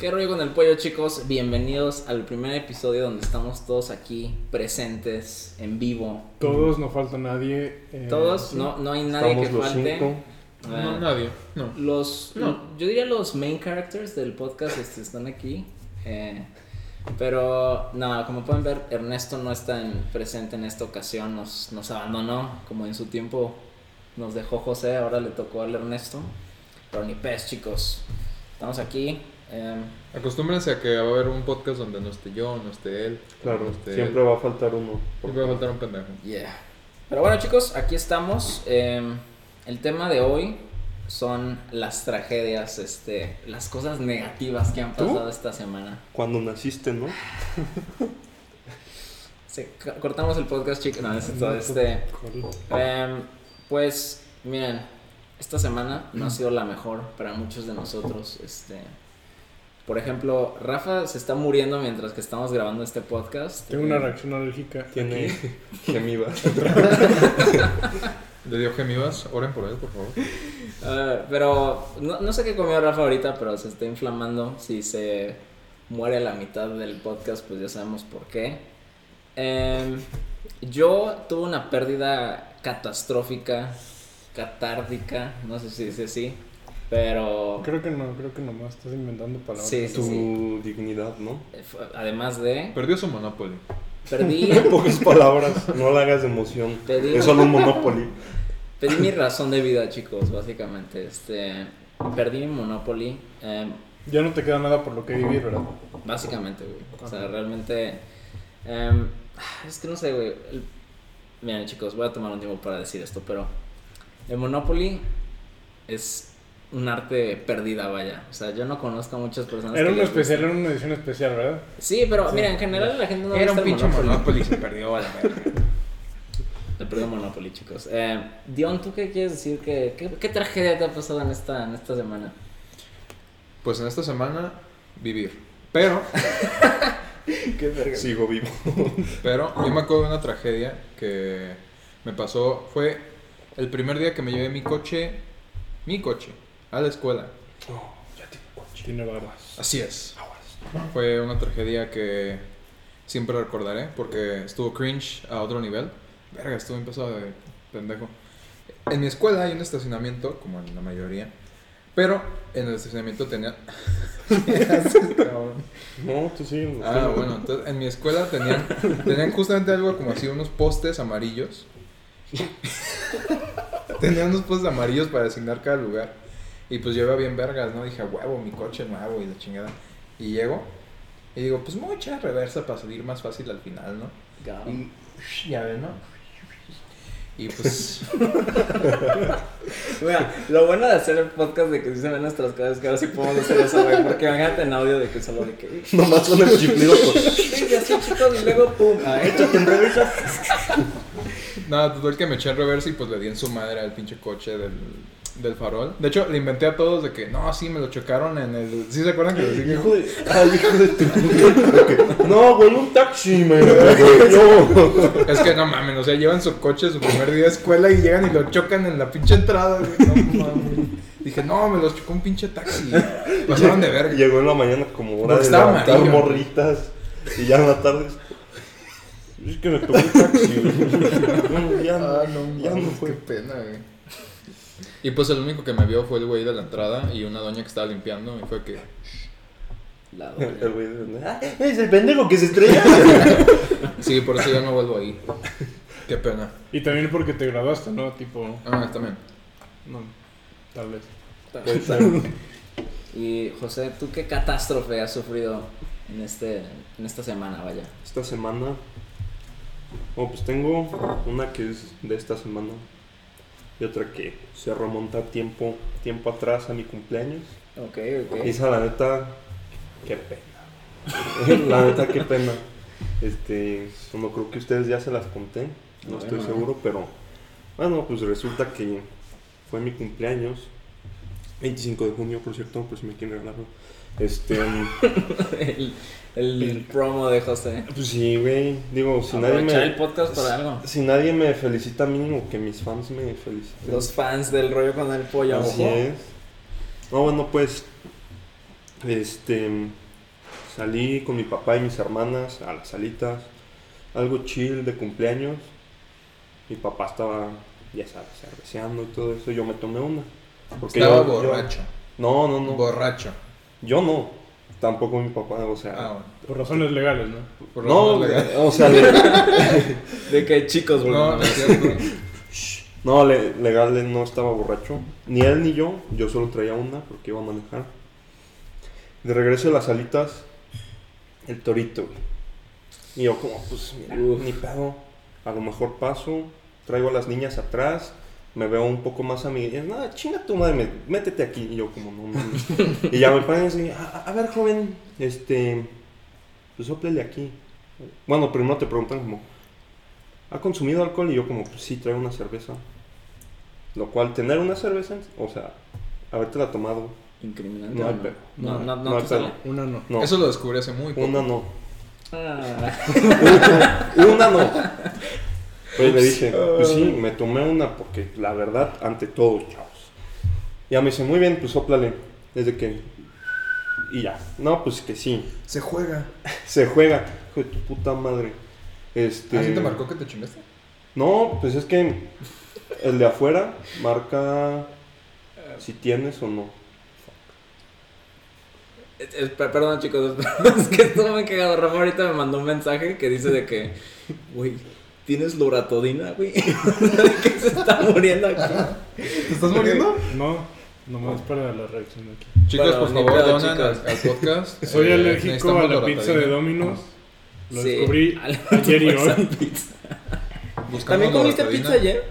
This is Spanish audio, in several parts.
¿Qué rollo con el pollo, chicos? Bienvenidos al primer episodio donde estamos todos aquí presentes, en vivo. Todos, no falta nadie. eh, Todos, sí. no, no hay nadie Estamos que los falte. cinco. Eh, No, nadie. No. Los, No. yo diría los main characters del podcast este, están aquí. eh, pero no, como pueden ver, Ernesto no está en- presente en esta ocasión, nos, nos abandonó, como en su tiempo nos dejó José, ahora le tocó al Ernesto. Pero ni pez, chicos. Estamos aquí. Eh, Acostúmbrense a que va a haber un podcast donde no esté yo, no esté él. Claro, no esté siempre él. va a faltar uno. Siempre va a faltar un pendejo. Yeah. Pero bueno, chicos, aquí estamos. eh, el tema de hoy son las tragedias, este, las cosas negativas que han ¿Tú? pasado esta semana. Cuando naciste, ¿no? Sí, co- cortamos el podcast, chicos. No, es todo, este. em, pues, miren, esta semana no ha sido la mejor para muchos de nosotros. Este. Por ejemplo, Rafa se está muriendo mientras que estamos grabando este podcast. Tengo una reacción alérgica. Tiene gemivas. Le dio gemivas, oren por él, por favor. Pero no, no sé qué comió Rafa ahorita, pero se está inflamando. Si se muere a la mitad del podcast, pues ya sabemos por qué. Em, yo tuve una pérdida catastrófica, catárdica, no sé si dice así, pero Creo que no, creo que nomás estás inventando palabras. Sí, sí. Tu dignidad, ¿no? eh, además de Perdió su Monopoly. perdí, En pocas palabras, no le hagas de emoción. Pedí- Es solo un Monopoly. perdí mi razón de vida, chicos, básicamente. Este, perdí mi Monopoly. em, Ya no te queda nada por lo que vivir, ¿verdad? Básicamente, güey. O sea, realmente. em, es que no sé, güey. el- Miren, chicos, voy a tomar un tiempo para decir esto, pero. El Monopoly es un arte perdida, vaya. O sea, yo no conozco a muchas personas. Era que una les guste. especial, era una edición especial, ¿verdad? Sí, pero mira, en general la gente no Era un pinche Monopoly. Se perdió a la. Le perdió Monopoly, chicos. Eh, Dion, ¿tú qué quieres decir? ¿Qué, qué, qué tragedia te ha pasado en esta, en esta semana? Pues en esta semana, vivir. Pero, Qué verga. Sigo vivo. pero, yo me acuerdo de una tragedia que me pasó. Fue el primer día que me llevé mi coche, mi coche, a la escuela. Tiene barbas. Así es. Fue una tragedia que siempre recordaré porque estuvo cringe a otro nivel. Verga, estuvo empezado de pendejo. En mi escuela hay un estacionamiento, como en la mayoría, pero en el estacionamiento tenía... Cabrón. No, tú sí. ah, bueno, entonces en mi escuela tenían, tenían justamente algo como así, unos postes amarillos. tenían unos postes amarillos para designar cada lugar. Y pues yo iba bien vergas, ¿no? Dije, "A huevo, mi coche nuevo y la chingada. Y llego y digo, pues me voy a echar reversa para salir más fácil al final, ¿no? Y ya ven, ¿no? Y pues... Mira, lo bueno de hacer el podcast de que sí se ven nuestras caras es que ahora sí podemos hacer eso, güey. Porque imagínate en audio de que solo de que. Nomás son el chiflido. pues. Sí, y así chicos, y luego pum. Ah, échate en reversa. Nada, total que me eché en reversa y pues le di en su madre al pinche coche del, del farol. De hecho, le inventé a todos de que, no, sí, me lo chocaron en el... ¿Sí se acuerdan que les dije? Hijo de. Ay, hijo de tu. No, güey, un taxi, me. No. Es que no mames, o sea, llevan su coche su primer día de escuela y llegan y lo chocan en la pinche entrada, güey. No mames. Dije, no, me los chocó un pinche taxi. Pasaron de verga. Llegó en la mañana como hora de levantar amarillo. morritas. Y ya en la tarde. Es que me tocó el taxi. No, ya Ah, no, ya no fue. qué pena, güey. Y pues el único que me vio fue el güey de la entrada y una doña que estaba limpiando y fue que... La El doña. güey de- "Ah, Es el pendejo que se estrella. Sí, por eso ya no vuelvo ahí. Qué pena. Y también porque te graduaste, ¿no? Tipo, Ah, también. no, tal vez. Puede ser. Y José, ¿tú qué catástrofe has sufrido en, este, en esta semana, vaya? Esta semana. Oh, pues tengo una que es de esta semana. Y otra que se remonta tiempo, tiempo atrás a mi cumpleaños. Ok, ok. Esa, la neta, qué pena. la neta, qué pena. Este, no creo que ustedes ya se las conté, no estoy seguro, pero bueno, pues resulta que fue mi cumpleaños, 25 de junio, por cierto, por si me quieren regalarlo. Este, el, el promo de José. pues sí, güey, digo, si nadie me, el podcast para algo. si nadie me felicita, mínimo que mis fans me feliciten. Los fans del rollo con el pollo. Así ojo. es. No, bueno, pues Este, salí con mi papá y mis hermanas a las salitas, algo chill de cumpleaños. Mi papá estaba, ya sabes, cerveceando y todo eso. Yo me tomé una. Porque Estaba yo- yo- borracho. no, no, no. Borracho. yo no. Tampoco mi papá, o sea. Ah, bueno. Por razones legales, ¿no? Por no, legales. o sea, le- De que chicos, No, bueno, no le- legal no estaba borracho. Ni él ni yo. Yo solo traía una porque iba a manejar. De regreso de las salitas, el torito, güey. Y yo como, pues mira, Uf. ni pedo. A lo mejor paso, traigo a las niñas atrás, me veo un poco más a mí. Y nada, chinga tu madre, me- métete aquí. Y yo como, no mames. y ya me ponen así, a, a ver joven, este, pues soplele aquí. Bueno, primero te preguntan como, ¿ha consumido alcohol? Y yo como, pues sí, traigo una cerveza. Lo cual, tener una cerveza, o sea, habértela tomado, Incriminante. No ¿o hay no? No, no, no, No. Una no. no. Eso lo descubrí hace muy poco. Una no. Ah, Una no. Pues le dije, pues sí, me tomé una porque la verdad, ante todo, chavos. Ya me dice, muy bien, pues soplale. Desde que. Y ya. No, pues que sí. Se juega. Se juega. Hijo de tu puta madre. Este. ¿Así te marcó que te chingaste? No, pues es que el de afuera marca si tienes o no. es- es- per- perdón, chicos, es que estuvo muy cagado. Rafa ahorita me mandó un mensaje que dice de que, güey, ¿tienes loratodina, güey? ¿De qué se está muriendo aquí? ¿Te estás muriendo? No, nomás para la reacción de aquí. Chicos, por favor, donan al, al podcast. Soy Eh, alérgico a la pizza de Domino's. Lo Sí, descubrí ayer y hoy. ¿También comiste pizza ayer?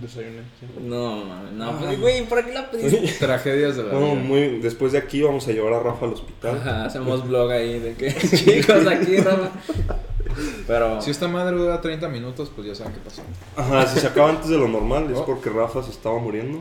Desayuné. sí. No, mames, no, Ah. pues, güey, ¿para qué la pediste? Tragedias de la Bueno, vida. muy, después de aquí vamos a llevar a Rafa al hospital. Ajá, hacemos vlog ahí de que, chicos, aquí, Rafa. Pero, Si esta madre dura 30 minutos, pues ya saben qué pasó. Ajá, si se acaba antes de lo normal es Oh. porque Rafa se estaba muriendo.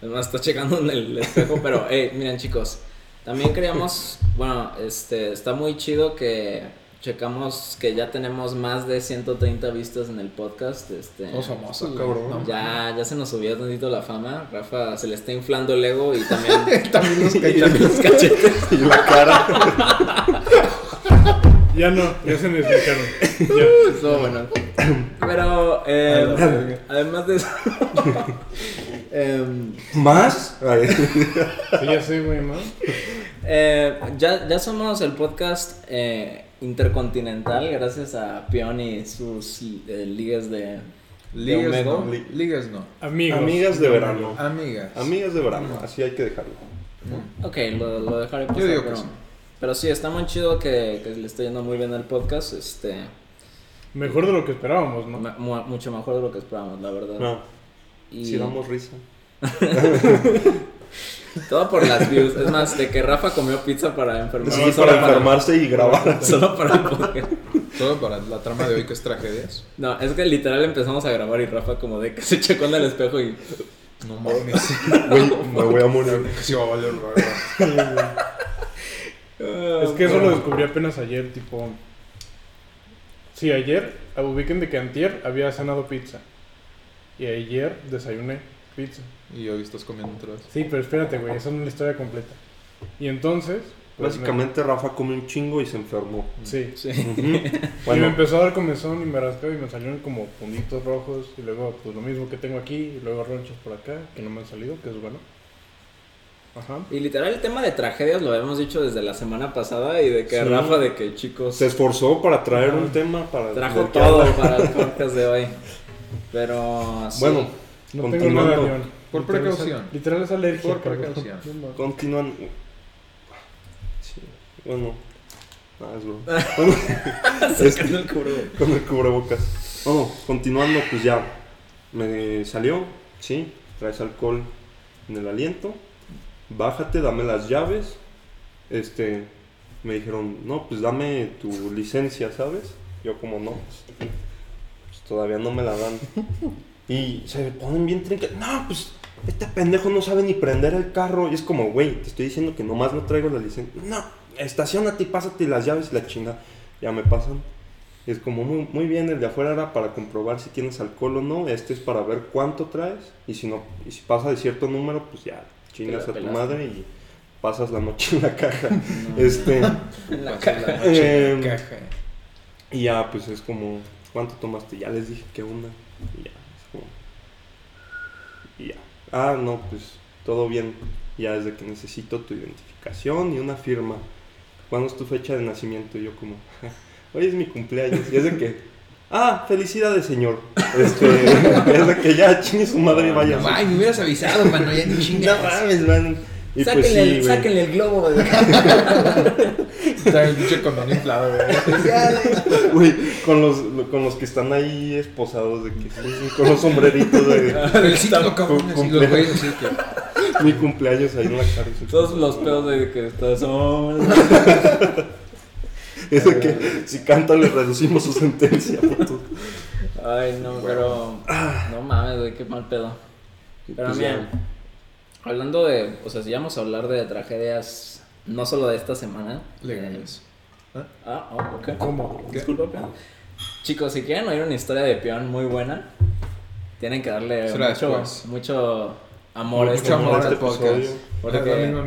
además está checando en el espejo, pero, hey, miren, chicos, también queríamos, bueno, este, está muy chido que checamos que ya tenemos más de 130 vistas en el podcast, este... Somos famosos, güey. cabrón. Ya, ya se nos subió tantito la fama. Rafa se le está inflando el ego y también, también los cachetes. Y la cara. Ya no, ya se necesitaron. Ya. Estuvo bueno. Pero, eh, además de eso, em, ¿Más? Sí, ya sé, güey, más. eh, ya, ya somos el podcast eh, intercontinental gracias a Pion y sus eh, ligas de, Ligas no. Ligas no. Amigos. Amigas de verano. Amigas. Amigas de verano, así hay que dejarlo. Ok, lo, lo dejaré pasar. Yo digo que pero, sí. Pero sí, está muy chido que, que le esté yendo muy bien al podcast. Este, Mejor de lo que esperábamos, ¿no? mu- mu- mucho mejor de lo que esperábamos, la verdad. No, y si damos risa. todo por las views. Es más, de que Rafa comió pizza para enfermarse. Sí, solo para enfermarse y grabar. Solo para el podcast. Todo para la trama de hoy que es tragedias. No, es que literal empezamos a grabar y Rafa como de que se checó en el espejo y... No mames. Güey, me voy a morir. que sí va a valer verga. Es que eso lo descubrí apenas ayer, tipo. Sí, ayer, ubiquen de que antier había cenado pizza. Y ayer desayuné pizza. Y hoy estás comiendo otra vez. Sí, pero espérate, güey, esa no es la historia completa. Y entonces. pues, Básicamente Rafa come un chingo y se enfermó. sí. Sí. Y me empezó a dar comezón y me rascaba y me salieron como puntitos rojos. Y luego, pues lo mismo que tengo aquí. Y luego ronchas por acá, que no me han salido, que es bueno. Ajá. Y literal el tema de tragedias lo habíamos dicho desde la semana pasada y de que Sí. Rafa de que chicos se esforzó para traer Ajá. un tema para trajo todo para el podcast de hoy. Pero sí. Bueno, No tengo Continuando. nada, León. Por Literal es- precaución. Literal es alergia. Por precaución. No continúan. Sí, bueno. Nada, es broma. sacando el cubrebocas. Con el cubrebocas. Bueno, continuando, pues ya. Me salió, sí, traes alcohol en el aliento. Bájate, dame las llaves. Este, me dijeron, no, pues dame tu licencia, ¿sabes? Yo como no, pues, pues, todavía no me la dan. Y se ponen bien trinca. No, pues este pendejo no sabe ni prender el carro. Y es como, güey, te estoy diciendo que nomás no traigo la licencia. No, estacionate y pásate las llaves y la chinga. Ya me pasan. Y es como muy, muy bien, el de afuera era para comprobar si tienes alcohol o no. Este es para ver cuánto traes. Y si no, y si pasa de cierto número, pues ya chingas a tu madre y pasas la noche en la caja. Este, En la la noche en Em, la caja. y ya, pues es como, ¿cuánto tomaste? Ya les dije que una. Y ya, es como. Y ya. Ah, no, pues todo bien. Ya desde que necesito tu identificación y una firma. ¿Cuándo es tu fecha de nacimiento? Y yo como, hoy es mi cumpleaños. Y es de que, ah, felicidades, señor. Este, es de que ya chingue su madre y vaya. Ay, me hubieras avisado, mano, ya ni No chingas. mames, man. Y sáquenle, pues sí, el, güey. sáquenle el globo, güey. Está el pinche condón inflado, güey. Güey, con los, con los que están ahí esposados de que con los sombreritos de Felicito, cabrón. Así los güeyes así que. mi cumpleaños ahí en la cárcel. Todos los pedos de que estás. Es de que si canta le reducimos su sentencia. puto. Ay, no, pero. No mames, güey, qué mal pedo. Pero pues mira, hablando de. O sea, si vamos a hablar de tragedias, no solo de esta semana. Legales. eh, ah, oh, ok. ¿Cómo? Disculpa, peón. Chicos, si quieren oír una historia de peón muy buena, tienen que darle mucho, mucho amor a Mucho este amor este al podcast.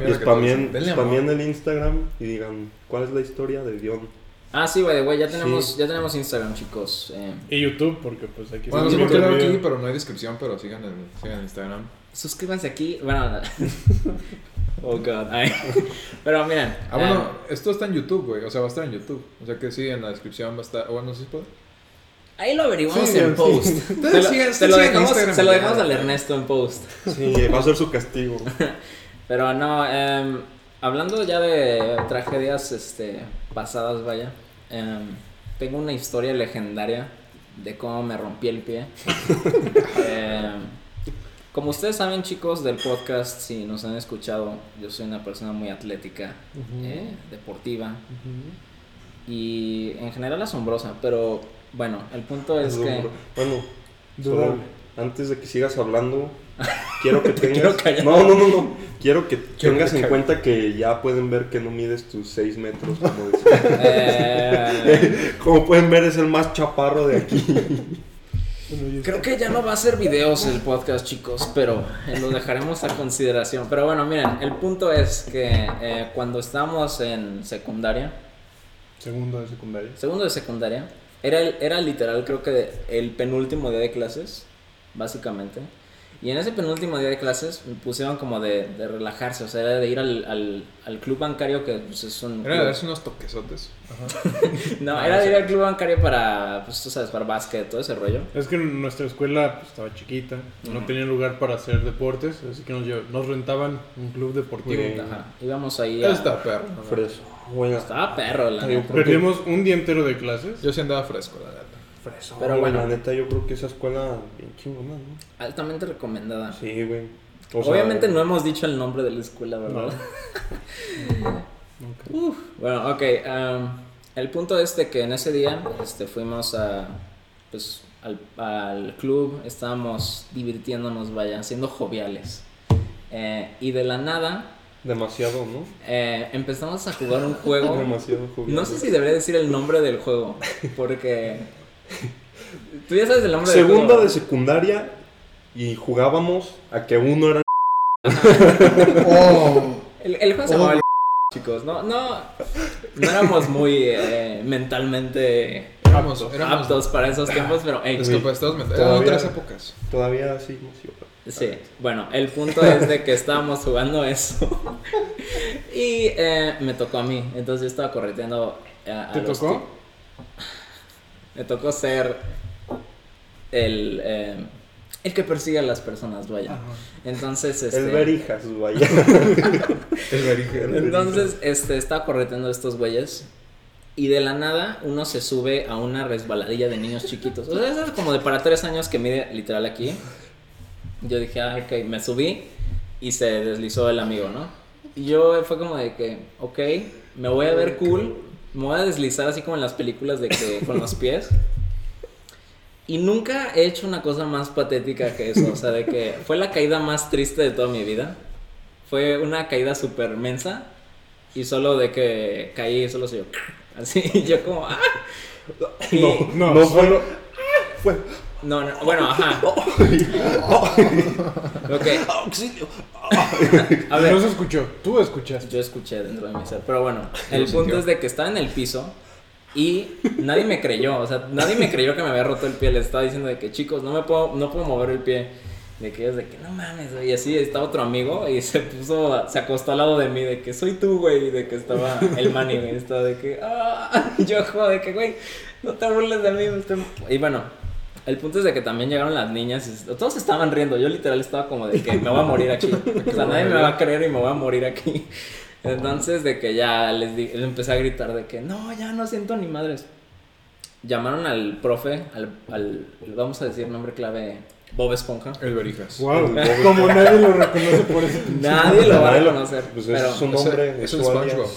Y spamien, spamien el Instagram y digan cuál es la historia de Dion. Ah, sí, güey, güey, ya Sí. tenemos, ya tenemos Instagram, chicos. Eh, Y YouTube, porque pues aquí Bueno, no sé por qué el aquí, pero no hay descripción, pero sigan en, sigan en Instagram. suscríbanse aquí. Bueno, oh god. Ay. Pero miren. Ah, bueno, eh, esto está en YouTube, güey. O sea, va a estar en YouTube. O sea que sí, en la descripción va a estar. Bueno, no sé si puede. Ahí lo averiguamos Sí, en sí. post. Ustedes Se lo, sigan- se lo dejamos, se lo al Ernesto en post. Sí, va a ser su castigo. Pero no, em, hablando ya de tragedias este, pasadas, vaya, em, tengo una historia legendaria de cómo me rompí el pie. Em, como ustedes saben, chicos del podcast, si nos han escuchado, yo soy una persona muy atlética, eh, deportiva y en general asombrosa, pero bueno, el punto es que... Bueno, solo antes de que sigas hablando, quiero que tengas. quiero no, no, no, no. Quiero que Quiero tengas que en cuenta que ya pueden ver que no mides tus 6 metros, como decía. eh, Como pueden ver, es el más chaparro de aquí. Creo que ya no va a ser videos el podcast, chicos, pero eh, lo dejaremos a consideración. Pero bueno, miren, el punto es que eh, cuando estábamos en secundaria, Segundo de secundaria. segundo de secundaria, era, era literal, creo que el penúltimo día de clases, básicamente. Y en ese penúltimo día de clases me pusieron como de, de relajarse, o sea, era de ir al, al, al club bancario, que pues, es un... Era de darse unos toquesotes. No, Ah, era de ir al club bancario para, pues tú sabes, para básquet, todo ese rollo. Es que nuestra escuela pues, estaba chiquita, no tenía lugar para hacer deportes, así que nos, nos rentaban un club deportivo. Ajá, íbamos ahí a... está perro. ¿no? Freso. Bueno, Estaba perro, la. Perdimos un día entero de clases. Yo sí andaba fresco, la neta. Freso. Pero bueno. la neta, yo creo que esa escuela bien chingona, ¿no? Altamente recomendada. Sí, güey. O sea, Obviamente no hemos dicho el nombre de la escuela, ¿verdad? Nunca. Uf, bueno, ok. um, el punto es de que en ese día este, fuimos a, pues, al, al club, estábamos divirtiéndonos, vaya, siendo joviales. Eh, y de la nada Demasiado, ¿no? eh, empezamos a jugar un juego. Demasiado jovial. No sé si debería decir el nombre del juego, porque... Tú ya sabes el nombre Segunda juego. de secundaria y jugábamos a que uno era. ¡Oh! El, el juego se llamaba el chicos. No, no, no éramos muy eh, mentalmente Éramos, éramos aptos para esos tiempos, pero hey, discapacitados mentales. Todavía- otras épocas. Todavía sí, sí, sí. Bueno, el punto es de que estábamos jugando eso y eh, me tocó a mí. Entonces yo estaba correteando a, a ¿Te los tocó? Me tocó ser el eh, el que persigue a las personas, vaya. Entonces este. El verijas, vaya. El verigen. Entonces, este, estaba correteando a estos güeyes. Y de la nada, uno se sube a una resbaladilla de niños chiquitos. O sea, eso es como de para tres años que mide literal aquí. Yo dije, ah, ok, me subí y se deslizó el amigo, ¿no? Y yo fue como de que, ok, me voy a ver cool, me voy a deslizar así como en las películas de que con los pies. Y nunca he hecho una cosa más patética que eso, o sea, de que fue la caída más triste de toda mi vida. Fue una caída súper mensa y solo de que caí, solo soy yo. Así, y yo como, ¡ah! Y- No, No solo. Fue. No, no, bueno, ajá. ok. ¡Auxilio! A ver, No se escuchó, tú escuchaste. yo escuché dentro de mi ser. Pero bueno, el Lo punto es de que estaba en el piso y nadie me creyó. O sea, nadie me creyó que me había roto el pie. Les estaba diciendo de que, chicos, no me puedo, no puedo mover el pie. De que ellos de que no mames, güey. Y así estaba otro amigo y se puso, se acostó al lado de mí de que soy tú, güey. Y de que estaba el Manny, güey. Estaba de que, ah, y yo, joder, de que, güey, no te burles de mí. me estoy-". Y bueno, el punto es de que también llegaron las niñas y todos estaban riendo. Yo literal estaba como de que me voy a morir aquí. O sea, nadie me va a creer y me voy a morir aquí. Entonces, de que ya les, di- les empecé a gritar de que no, ya no siento ni madres. Llamaron al profe, al, al vamos a decir nombre clave, Bob Esponja. El Berijas. Wow, El Bob como nadie lo reconoce por Nadie lo va a reconocer. Pues pero, es su Ese- nombre, es es un SpongeBob.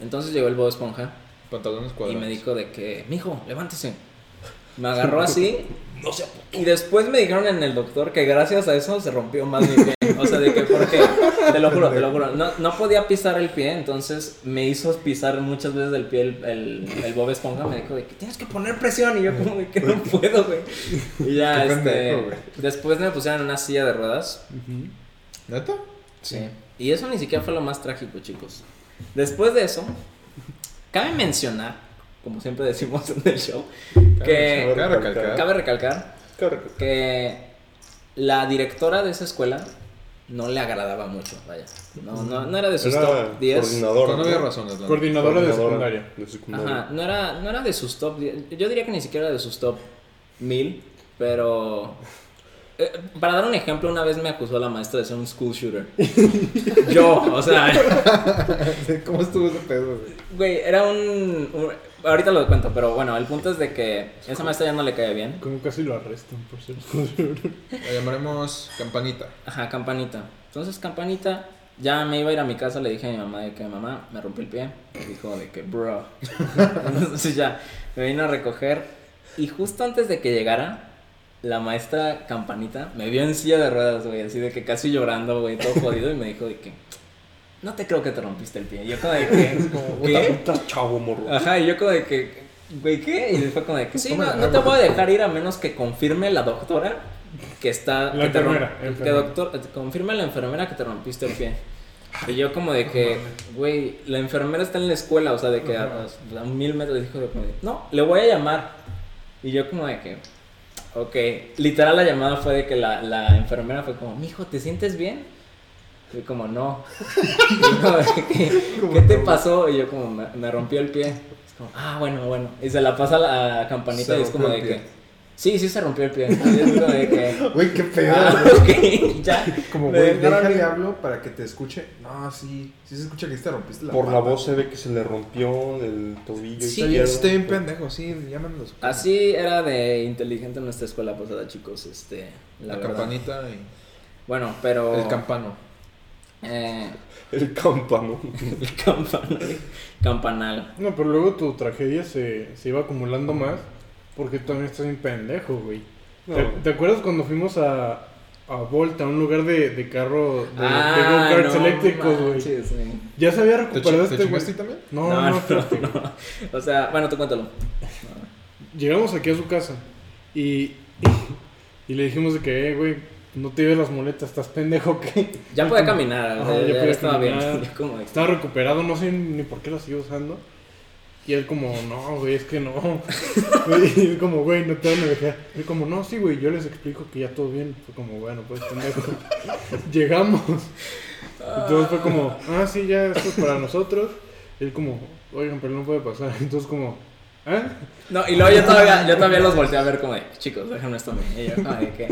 entonces llegó el Bob Esponja Pantalones y cuadrados. me dijo de que, mijo, levántese. Me agarró así. Y después me dijeron en el doctor que gracias a eso se rompió más mi pie. O sea, de que porque, te lo juro, te lo juro, no, no podía pisar el pie, entonces me hizo pisar muchas veces el pie el, el, el Bob Esponja. Me dijo de que tienes que poner presión y yo como de que no puedo, güey. Y ya, este, pendejo, después me pusieron en una silla de ruedas. ¿Neta? Sí. Y eso ni siquiera fue lo más trágico, chicos. Después de eso, cabe mencionar, como siempre decimos en el show, que Cabe recalcar. cabe recalcar Correcto. que la directora de esa escuela no le agradaba mucho, vaya. No, no, no era de sus Era top 10. coordinador. Con ¿no? obvias razones. Coordinadora de Coordinadora secundaria. de secundaria. Ajá, no era, no era de sus top 10. Yo diría que ni siquiera de sus top 1000, pero... eh, para dar un ejemplo, una vez me acusó la maestra de ser un school shooter. Yo, o sea... ¿Cómo estuvo ese pedo, güey? Güey, era un, un- Ahorita lo cuento, pero bueno, el punto es de que esa maestra ya no le cae bien. Como casi lo arrestan por ser La llamaremos Campanita. Ajá, campanita. Entonces, campanita, ya me iba a ir a mi casa, le dije a mi mamá de que mamá, me rompí el pie. Me dijo de que, bro. Entonces ya, me vino a recoger. Y justo antes de que llegara, la maestra campanita me vio en silla de ruedas, güey, así de que casi llorando, güey, todo jodido, y me dijo de que, no te creo que te rompiste el pie. Y yo como de que, ¿qué? Chavo morro. Ajá, y yo como de que, güey, ¿qué? Y fue como de que, sí, no, la no te voy a dejar ir a menos que confirme la doctora que está... La que te enfermera, Que enfermera. doctor, eh, confirme la enfermera que te rompiste el pie. Y yo como de que, güey, la enfermera está en la escuela, o sea, de que a, a mil metros dijo de como de, no, le voy a llamar. Y yo como de que, ok, literal la llamada fue de que la, la enfermera fue como, mijo, ¿te sientes bien? Y como, no. Y de que, ¿Qué te pasó? Y yo como, me, me rompió el pie. Es como, ah, bueno, bueno. Y se la pasa a la, campanita Se y es como de que, sí, sí se rompió el pie. Y Güey, qué pedo. ah, ya. Como, güey, déjale hablo para que te escuche. No, sí, sí se escucha que te rompiste la Por la voz se ve que se le rompió el tobillo Sí, izquierdo. está bien pendejo, sí, llámanos. Así era de inteligente nuestra escuela pasada, chicos. Este, la, La, campanita y Bueno, pero. el campano. Eh, El campano. el campanal. Campanal. No, pero luego tu tragedia se, se iba acumulando más porque tú también estás bien pendejo, güey. No. ¿Te, te acuerdas cuando fuimos a, a Volta, a un lugar de, de carro, de, de Ah, go-karts no eléctricos, güey? Ya se había ¿Te, recuperado te este güey. también? No, No, no, no. O sea, bueno, tú cuéntalo. Llegamos aquí a su casa y, y, le dijimos de que, eh, güey, no te lleves las muletas, estás pendejo, que Ya puede caminar, Ajá, ya estaba bien. caminar. Como estaba recuperado, no sé ni por qué las sigo usando. Y él como, no, güey, es que no. y él como, güey, no te van a dejar. Él como, no, sí, güey, yo les explico que ya todo bien. Fue como, bueno, pues pendejo. Llegamos. Entonces fue como, ah, sí, ya esto es para nosotros. Él como, oigan, pero no puede pasar. Entonces como, ¿ah? No, y luego yo todavía, yo todavía los volteé a ver como de, chicos, déjenme esto a mí. Y yo, como de que,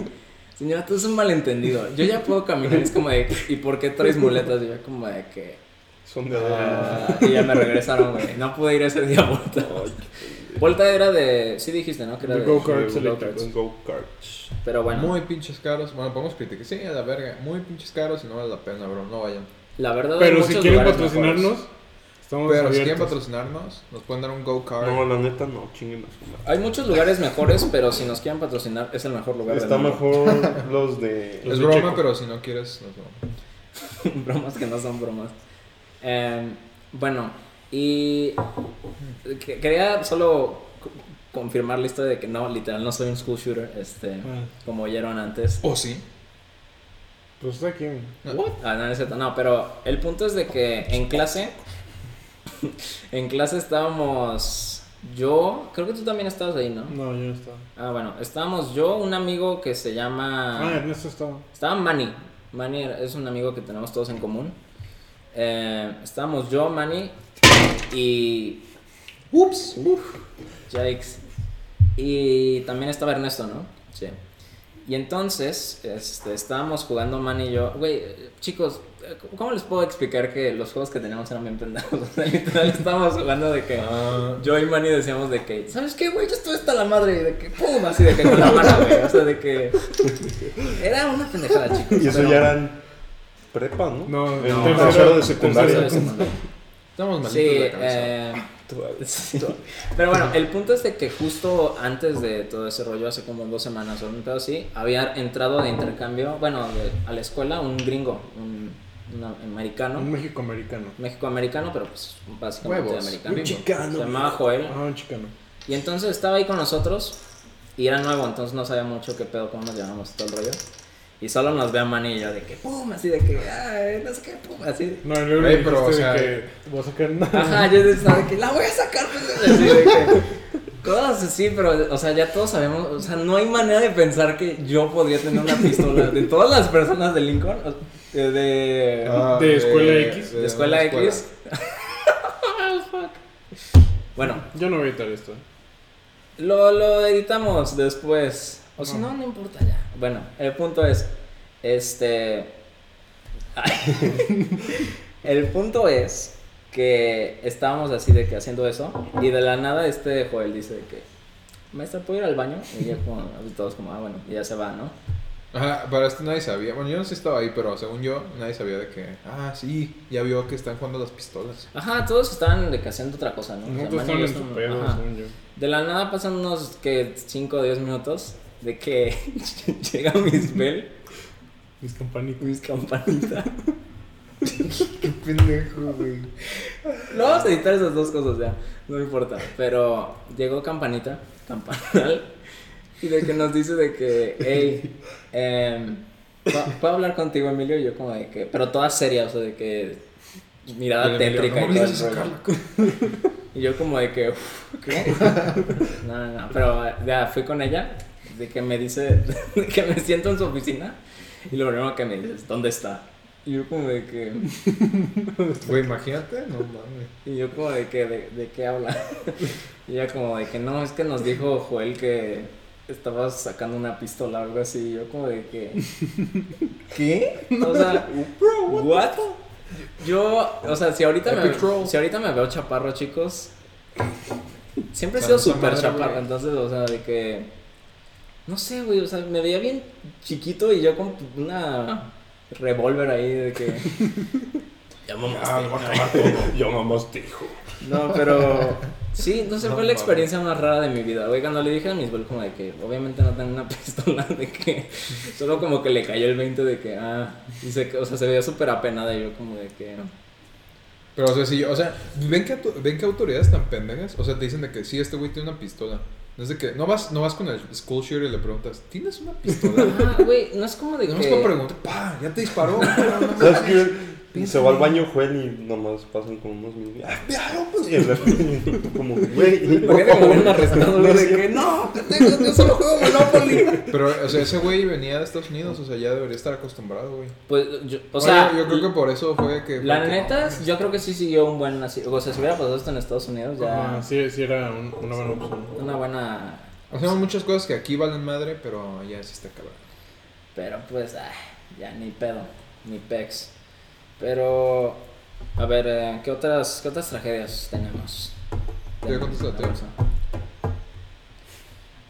señora, tú es un malentendido. Yo ya puedo caminar. Es como de, ¿y por qué traes muletas? Y yo, como de que, Son de ah, y ya me regresaron, güey. No pude ir ese día a Volta. Volta era de, sí dijiste, ¿no? Que era De go-karts eléctricos. Go-karts. Pero bueno, Muy pinches caros. Bueno, podemos criticar. Sí, a la verga. Muy pinches caros y no vale la pena, bro. No vayan. la verdad Pero hay si quieren patrocinarnos, mejores. Estamos Pero si quieren abiertos. patrocinarnos, nos pueden dar un go-kart. No, la neta no, chinguen a su madre. Hay muchos lugares mejores, pero si nos quieren patrocinar, es el mejor lugar Está del mundo. mejor los de. Los es de broma, Checo. pero si no quieres, no es broma. bromas que no son bromas. Em, bueno, y que- quería solo confirmar la historia de que no, literal, no soy un school shooter, este, Ah, como oyeron antes. ¿O sí? pues está aquí. Ah, no, no es cierto, no, pero el punto es de que en clase, en clase estábamos yo, creo que tú también estabas ahí, ¿no? No, yo no estaba. Ah, bueno, estábamos yo, un amigo que se Ah, llama... Ernesto estaba. Estaba Manny. Manny es un amigo que tenemos todos en común. Eh, estábamos yo, Manny y... Ups. Uf. Yikes. Y también estaba Ernesto, ¿no? Sí. Y entonces, este, estábamos jugando Manny y yo. Güey, chicos, ¿cómo les puedo explicar que los juegos que teníamos eran bien pendejos? O sea, literal, estábamos jugando de que... Ah, Yo y Manny decíamos de que, ¿sabes qué, güey? Yo estoy hasta la madre, y de que, pum, así de que con la mano, güey. O sea, de que. Era una pendejada, chicos. Y eso pero- ya eran prepa, ¿no? No, En tercero- tercero de tercero secundaria. de secundaria. estamos malitos Sí, de la cabeza. eh, sí. Pero bueno, el punto es de que justo antes de todo ese rollo, hace como dos semanas o un pedo así, había entrado de intercambio, bueno, de- a la escuela un gringo, un, un americano. Un México americano. México-americano, pero pues básicamente Huevos. americano. Un chicano. Se llamaba Joel. Ah, un chicano. Y entonces estaba ahí con nosotros y era nuevo, entonces no sabía mucho qué pedo, cómo nos llamamos todo el rollo. Y solo nos ve a Manny y yo de que pum, así de que, ay, no sé qué, pum, así. No, Güey, le pero, o de sea- que voy a sacar una. Ajá, yo estaba de que la voy a sacar, pues, así de que. Cosas así, pero, o sea, ya todos sabemos, o sea, no hay manera de pensar que yo podría tener una pistola. De todas las personas de Lincoln, o- de. de- Ah, de escuela X. de escuela la X. Fuck. Bueno, Yo no voy a editar esto. ¿eh? Lo, lo editamos después. O si No. no, no importa ya. Bueno, el punto es. Este. el punto es que estábamos así de que haciendo eso. Y de la nada, este Joel dice de que. Maestra, ¿puedo ir al baño? Y ya como, todos como, ah, bueno, y ya se va, ¿no? Ajá, para esto nadie sabía. Bueno, yo no sé si estaba ahí, pero según yo, nadie sabía de que. Ah, sí, ya vio que están jugando las pistolas. Ajá, todos estaban de que haciendo otra cosa, ¿no? En su estamos- pedo, ajá. según yo. De la nada pasan unos que 5 o 10 minutos de que llega Misbel, Mis campanitas. mis campanitas. Qué pendejo, güey. No vamos a editar esas dos cosas ya, no importa. Pero llegó campanita, campanal, y de que nos dice de que, hey, em, ¿puedo- ¿puedo hablar contigo, Emilio? Y yo como de que, pero toda seria, o sea, de que mirada tétrica "No y todo. Y yo como de que, "Uf, ¿qué? No, no, no, pero ya fui con ella, de que me dice, de que me siento en su oficina, y lo primero que me dice es, ¿dónde está? Y yo como de que, Güey, imagínate, no mames. y yo como de que, de, de qué habla? Y ella como de que, no, es que nos dijo Joel que estabas sacando una pistola o algo así, yo como de que, ¿qué? O sea, ¿what? Yo, o sea, si ahorita, me, troll. si ahorita me veo chaparro, chicos, siempre he sido súper chaparro, entonces, o sea, de que, no sé, güey, o sea, me veía bien chiquito y yo con una revólver ahí de que... Ya mamaste. Yo mamás te dijo. No, pero sí, no sé, No fue la experiencia más rara de mi vida. Güey, cuando le dije a mis Bell como de que obviamente no tengo una pistola, de que solo como que le cayó el 20 de que, ah, y se, o sea, se veía súper apenada y yo como de que, Pero, o sea, si yo, o sea, ¿ven que, ven que autoridades tan pendejas? O sea, te dicen de que sí, este güey tiene una pistola. No es de que, no vas, no vas con el school shooter y le preguntas, ¿tienes una pistola? ah, güey, no es como de No es que... para preguntar, pa, ya te disparó. ¿Sabes qué? Se va al baño Joel y nomás pasan como unos minutos. ¡Ah, claro, pues! Y el como, güey, por me arrestado, güey, No de sé. que no, yo solo juego Monopoly. Pero, o sea, ese güey venía de Estados Unidos, o sea, ya debería estar acostumbrado, güey. Pues, yo, o O sea, sea, yo creo que por eso fue que. la fue que- neta, yo creo que sí siguió un buen así. O sea, si hubiera pasado esto en Estados Unidos, ya Ajá, sí, sí era un- una buena opción. una buena Hacemos muchas cosas que aquí valen madre, pero ya sí está cabrón. Pero pues, ay, ya ni pedo, ni pex. Pero, a ver, eh, ¿qué, otras, ¿qué otras tragedias tenemos? Ya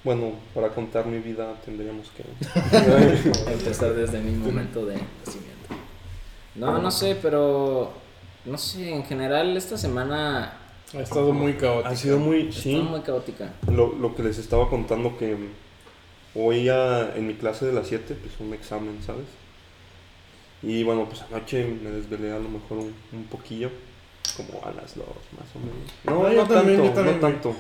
Bueno, para contar mi vida tendríamos que. Empezar desde mi momento de nacimiento. No, no sé, pero, no sé, en general esta semana Ha estado muy caótico. Ha sido muy. Sí, muy caótica. lo, lo que les estaba contando que hoy a- en mi clase de las 7, pues un examen, ¿sabes? Y bueno, pues anoche me desvelé a lo mejor un, un poquillo, como a las 2 más o menos. No, yo no también, tanto, yo también, no güey. tanto.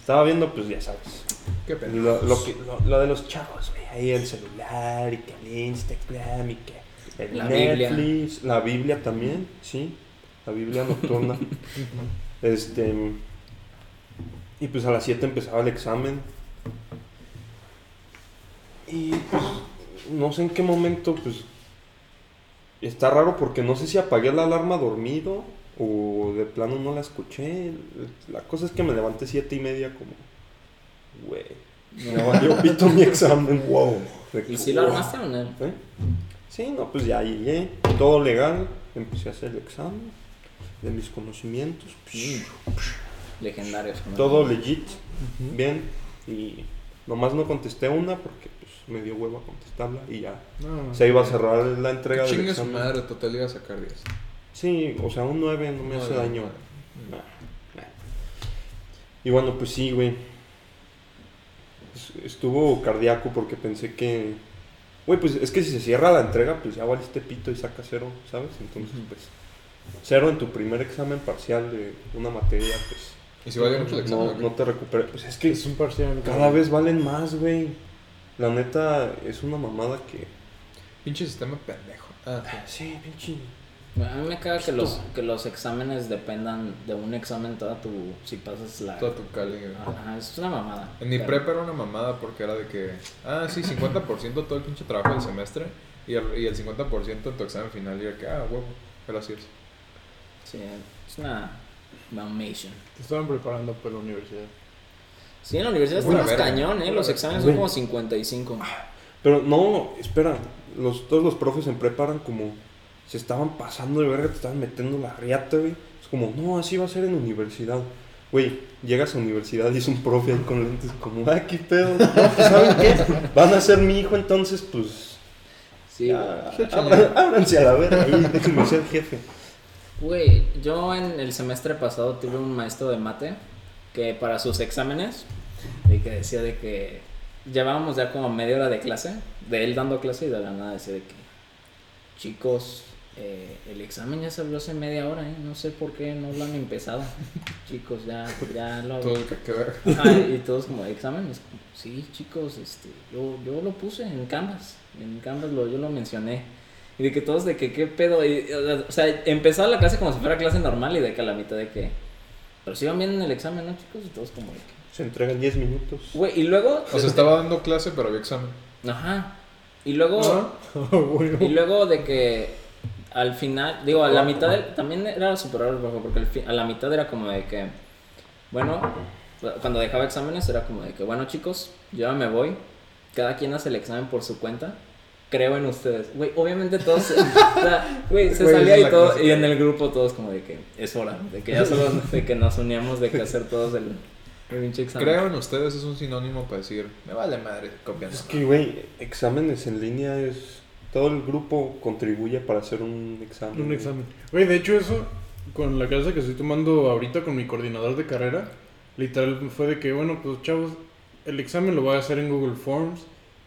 Estaba viendo, pues ya sabes. Qué pena. Lo, lo, que, lo, lo de los chavos, güey. Ahí el celular y que el Instagram y que el La Biblia. Netflix. La Biblia también, sí. La Biblia nocturna. este. Y pues a las 7 empezaba el examen. Y pues no sé en qué momento, pues. Está raro porque no sé si apagué la alarma dormido o de plano no la escuché. La cosa es que me levanté siete y media como. Güey. Me valió pito mi examen, wow. ¿Y si lo armaste o no? ¿Eh? Sí, no, pues ya llegué, todo legal, empecé a hacer el examen de mis conocimientos, psh, Legendarios. ¿no? todo legit, bien, y nomás no contesté una porque me dio hueva contestarla y ya No, se iba a cerrar la entrega del Chingue su madre, total iba a sacar 10. Sí, o sea, un 9 no me hace daño. nueve. Nah, nah. Y bueno, pues sí, güey. Es- Estuvo cardíaco porque pensé que. Güey, pues es que si se cierra la entrega, pues ya valiste pito y saca cero, ¿sabes? Entonces, pues. Cero en tu primer examen parcial de una materia, pues. ¿Y si vale mucho el examen? No, no te recuperas. Pues es que Es un parcial. cada vez valen más, güey. La neta es una mamada que. Pinche sistema pendejo. Ah, sí. Sí, pinche. A mí me caga que los, que los exámenes dependan de un examen toda tu... Si pasas la... Toda tu cali. Ajá, es una mamada. En mi Pero- prepa era una mamada porque era de que, ah, sí, 50% todo el pinche trabajo del semestre y el, y el 50% en tu examen final. Y era que, ah, huevo, gracias. Sí, es una mamation. Te estaban preparando para la universidad. Sí, en la universidad está más cañón, ¿eh? Los exámenes son como 55. Pero no, espera, los, todos los profes en preparan como se estaban pasando de verga, te estaban metiendo la riata, güey. Es como, no, así va a ser en universidad. Güey, llegas a universidad y es un profe ahí con lentes como, ah, qué pedo. No, pues, ¿saben qué? Van a ser mi hijo, entonces, pues, Sí, ábranse a la verga ahí, déjenme ser jefe. Güey, yo en el semestre pasado tuve un maestro de mate que para sus exámenes, y que decía de que llevábamos ya como media hora de clase, de él dando clase y de la nada decía de que, chicos, eh, el examen ya se abrió hace media hora, ¿eh? no sé por qué no lo han empezado. chicos, ya, ya lo... Todo que. Ajá, y todos como exámenes. Sí, chicos, este, yo, yo lo puse en Canvas. En Canvas lo, yo lo mencioné. Y de que todos de que qué pedo. y, o sea, empezaba la clase como si fuera clase normal y de que a la mitad de que. Pero si iban bien en el examen, ¿no, chicos? Y todos como de que. Se entregan 10 minutos. Güey, y luego. O sea, estaba dando clase, pero había examen. Ajá. Y luego. Ah. Y luego de que al final, digo, a la mitad del, también era súper raro porque fi- a la mitad era como de que, bueno, cuando dejaba exámenes era como de que, bueno chicos, yo ya me voy, cada quien hace el examen por su cuenta, creo en ustedes. Güey, obviamente todos, o sea, güey, se Güey, salía y todo, y en el grupo todos como de que es hora, de que ya solo, de que nos uníamos, de que hacer todos el, el pinche examen. Creo en ustedes es un sinónimo para decir, me vale madre, copiando. Es que, güey, exámenes en línea es... Todo el grupo contribuye para hacer un examen. Un examen. Güey, de hecho eso, con la clase que estoy tomando ahorita con mi coordinador de carrera, literal fue de que, bueno, pues chavos, el examen lo voy a hacer en Google Forms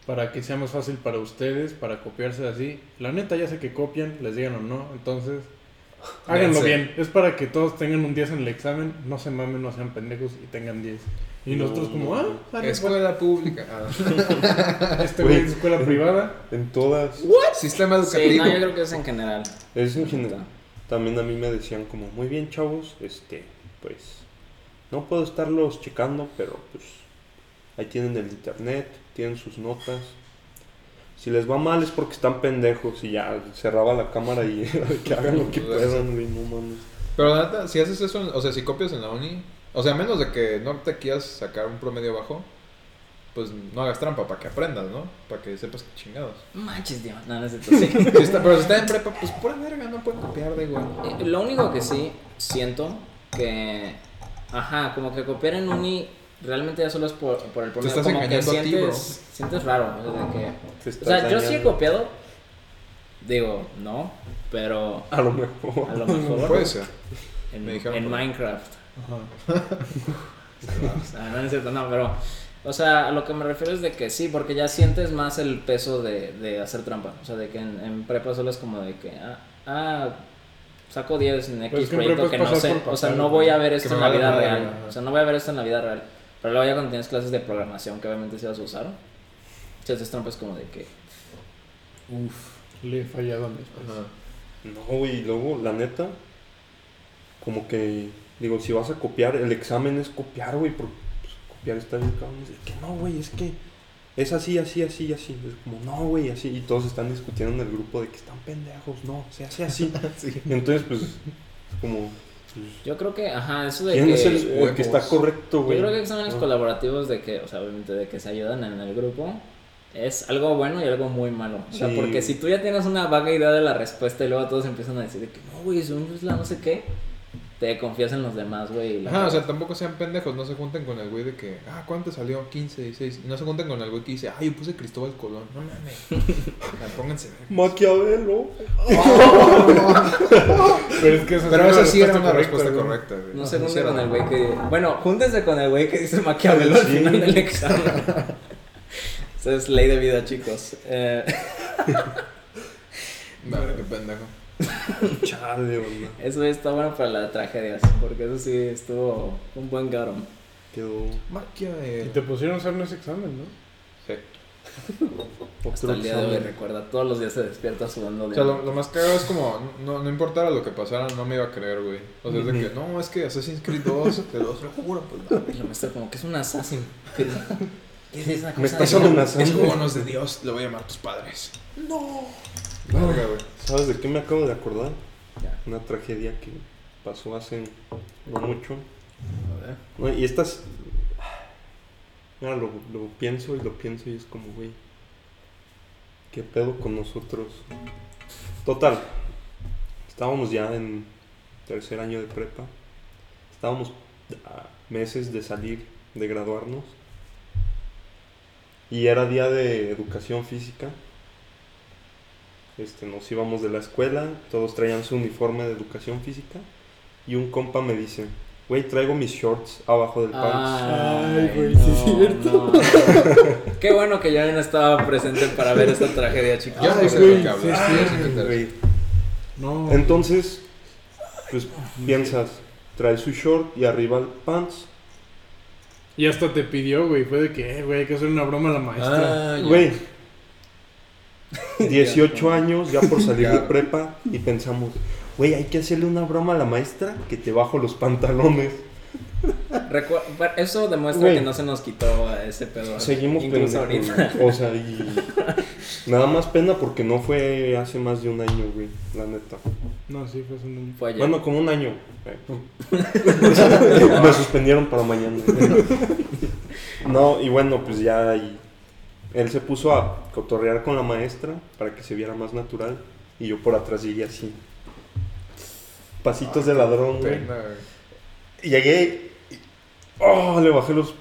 para que sea más fácil para ustedes, para copiarse así. La neta ya sé que copian, les digan o no, entonces háganlo Véanse. bien. Es para que todos tengan un 10 en el examen, no se mamen, no sean pendejos y tengan 10. Y nosotros como, ah, dale, Escuela pública. Ah. pues, este güey es escuela privada. En todas. Sistema Sí, educativo. no, yo creo que es en general. Es en general. También a mí me decían como, muy bien chavos, este, pues, no puedo estarlos checando, pero pues, ahí tienen el internet, tienen sus notas. Si les va mal es porque están pendejos y ya cerraba la cámara y que hagan lo que puedan, güey, no mames. Pero la neta, si haces eso, o sea, si copias en la uni, o sea, a menos de que no te quieras sacar un promedio bajo, pues no hagas trampa para que aprendas, ¿no? Para que sepas que chingados. Manches, Dios, no, no es cierto, sí. Si está- pero si está en prepa, pues pura verga, no pueden copiar de igual. Eh, Lo único que sí siento que, ajá, como que copiar en uni realmente ya solo es por, por el promedio. estás como que ti, sientes, bro. sientes raro. o sea, que- Te o yo sí he copiado, digo, no, pero A lo mejor. a lo mejor Puede ser. en, Me. Minecraft. Ajá. O sea, no es cierto, no, pero, o sea, a lo que me refiero es de que sí, porque ya sientes más el peso de, de hacer trampa. O sea, de que en, en prepa solo es como de que, ah, ah saco 10 en X proyecto que no sé, o sea, no voy a ver esto en la vida real. O sea, no voy a ver esto en la vida real. Pero luego ya cuando tienes clases de programación que obviamente se vas a usar, se te trampas como de que... Uf. Le he fallado a mis. Ajá. No, güey, y luego, la neta, como que, digo, si vas a copiar, el examen es copiar, güey, porque pues, copiar está bien cabrón. Es que no, güey, es que es así, así, así, así. Es como, no, güey, así. Y todos están discutiendo en el grupo de que están pendejos, no, se hace así. Y entonces, pues, como, pues, Yo creo que, ajá, eso de ¿quién que... es el, el que está correcto, Yo güey? creo que exámenes Ah. colaborativos de que, o sea, obviamente de que se ayudan en el grupo, es algo bueno y algo muy malo. O sea, Sí. porque si tú ya tienes una vaga idea de la respuesta y luego todos empiezan a decir de que no, güey, según yo es la no sé qué, te confías en los demás, güey. Ajá, o sea, tampoco sean pendejos, no se junten con el güey de que, ah, ¿cuánto salió? 15, 16. Y no se junten con el güey que dice, ah, yo puse Cristóbal Colón. No mames. O sea, pónganse. Maquiavelo. Pero es que esa Pero es esa sí era una respuesta güey. correcta, güey. No se junten con el güey que... Bueno, júntense con el güey que dice Maquiavelo al final del examen. Esa es ley de vida, chicos. Eh, Madre, qué pendejo. Chale, eso está bueno para las tragedias, porque eso sí estuvo un buen garum. Quedó Y te pusieron a hacer ese examen, ¿no? Sí. Hasta el día de hoy recuerda, todos los días se despierta sudando O de sea, lo, lo más cagado es como, no, no importara lo que pasara, no me iba a creer, güey. O sea, es de que, no, es que Assassin's Creed 2, te lo juro, pues no. Y la maestra como que es un assassin. ¿Qué, qué es esa Me cosa? estás de- amenazando. Es juego no es de Dios, le voy a llamar a tus padres. No. Verga, güey. ¿Sabes de qué me acabo de acordar? Ya. Una tragedia que pasó hace no mucho. A ver. No, y estas. Mira, lo, lo pienso y lo pienso y es como, güey. ¿Qué pedo con nosotros? Total. Estábamos ya en tercer año de prepa. Estábamos a meses de salir, de graduarnos. Y era día de educación física. Este, nos íbamos de la escuela, todos traían su uniforme de educación física. Y un compa me dice, güey, traigo mis shorts abajo del pants. Ay, güey, sí es cierto. no. Qué bueno que yo no estaba presente para ver esta tragedia, chicos. Ya Ay, no sé güey, sí, Ah, ya. Güey, No. Entonces, pues piensas, trae su short y arriba el pants. Y hasta te pidió, güey. Fue de que, eh, güey, hay que hacer una broma a la maestra. Ah, ya. Güey, 18 años ya por salir de prepa y pensamos, güey, hay que hacerle una broma a la maestra que te bajo los pantalones. Recu- Eso demuestra que no se nos quitó ese pedo. Seguimos Incluso ahorita. O sea, y nada más pena porque no fue hace más de un año, güey, la neta. No, sí, fue hace un... Ayer. Bueno, como un año. güey. Me suspendieron para mañana. No, y bueno, pues ya y él se puso a cotorrear con la maestra para que se viera más natural. Y yo por atrás llegué así. Pasitos de ladrón, güey. Y llegué y oh, le bajé los